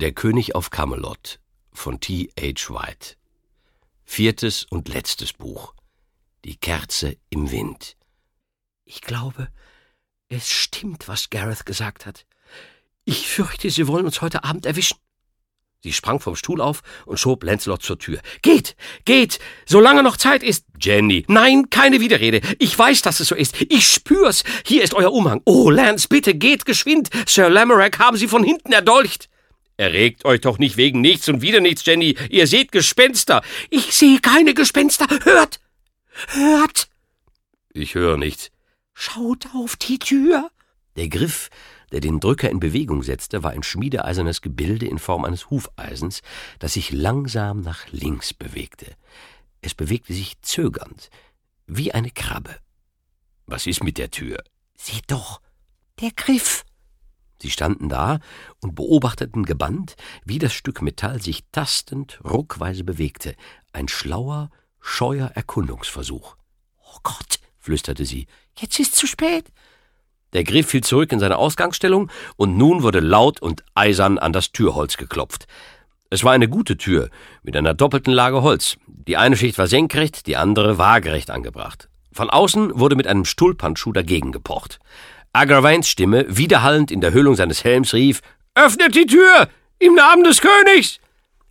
Der König auf Camelot von T. H. White. Viertes und letztes Buch. Die Kerze im Wind. Ich glaube, es stimmt, was Gareth gesagt hat. Ich fürchte, sie wollen uns heute Abend erwischen. Sie sprang vom Stuhl auf und schob Lancelot zur Tür. Geht, geht, solange noch Zeit ist. Jenny. Nein, keine Widerrede. Ich weiß, dass es so ist. Ich spür's. Hier ist euer Umhang. Oh, Lance, bitte geht geschwind. Sir Lamorak haben sie von hinten erdolcht. Erregt euch doch nicht wegen nichts und wieder nichts, Jenny. Ihr seht Gespenster. Ich sehe keine Gespenster. Hört! Hört! Ich höre nichts. Schaut auf die Tür. Der Griff der den Drücker in Bewegung setzte, war ein schmiedeeisernes Gebilde in Form eines Hufeisens, das sich langsam nach links bewegte. Es bewegte sich zögernd, wie eine Krabbe. Was ist mit der Tür? Seht doch, der Griff. Sie standen da und beobachteten gebannt, wie das Stück Metall sich tastend, ruckweise bewegte. Ein schlauer, scheuer Erkundungsversuch. Oh Gott, flüsterte sie, jetzt ist zu spät. Der Griff fiel zurück in seine Ausgangsstellung, und nun wurde laut und eisern an das Türholz geklopft. Es war eine gute Tür mit einer doppelten Lage Holz. Die eine Schicht war senkrecht, die andere waagerecht angebracht. Von außen wurde mit einem Stuhlpandschuh dagegen gepocht. Agravains Stimme, widerhallend in der Höhlung seines Helms, rief: Öffnet die Tür! Im Namen des Königs!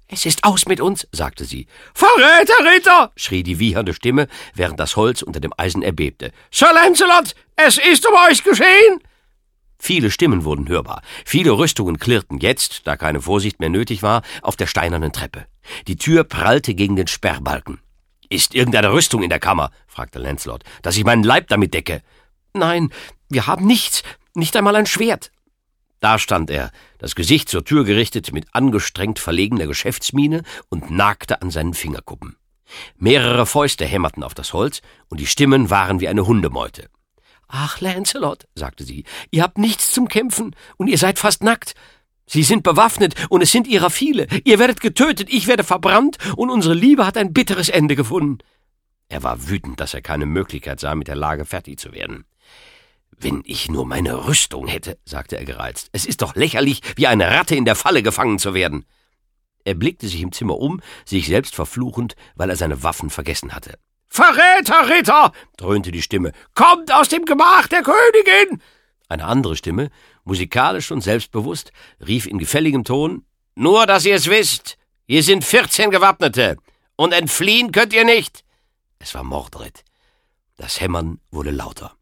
Es ist aus mit uns, sagte sie. Verräter, Ritter! schrie die wiehernde Stimme, während das Holz unter dem Eisen erbebte. Sir Lancelot, es ist um euch geschehen! Viele Stimmen wurden hörbar. Viele Rüstungen klirrten jetzt, da keine Vorsicht mehr nötig war, auf der steinernen Treppe. Die Tür prallte gegen den Sperrbalken. Ist irgendeine Rüstung in der Kammer? fragte Lancelot, dass ich meinen Leib damit decke. Nein, wir haben nichts, nicht einmal ein Schwert. Da stand er, das Gesicht zur Tür gerichtet, mit angestrengt verlegener Geschäftsmiene und nagte an seinen Fingerkuppen. Mehrere Fäuste hämmerten auf das Holz, und die Stimmen waren wie eine Hundemeute. Ach, Lancelot, sagte sie, ihr habt nichts zum Kämpfen, und ihr seid fast nackt. Sie sind bewaffnet, und es sind ihrer viele. Ihr werdet getötet, ich werde verbrannt, und unsere Liebe hat ein bitteres Ende gefunden. Er war wütend, dass er keine Möglichkeit sah, mit der Lage fertig zu werden. Wenn ich nur meine Rüstung hätte, sagte er gereizt. Es ist doch lächerlich, wie eine Ratte in der Falle gefangen zu werden. Er blickte sich im Zimmer um, sich selbst verfluchend, weil er seine Waffen vergessen hatte. Verräter, Ritter! dröhnte die Stimme. Kommt aus dem Gemach der Königin! Eine andere Stimme, musikalisch und selbstbewusst, rief in gefälligem Ton Nur, dass ihr es wisst, hier sind vierzehn Gewappnete, und entfliehen könnt ihr nicht. Es war Mordred. Das Hämmern wurde lauter.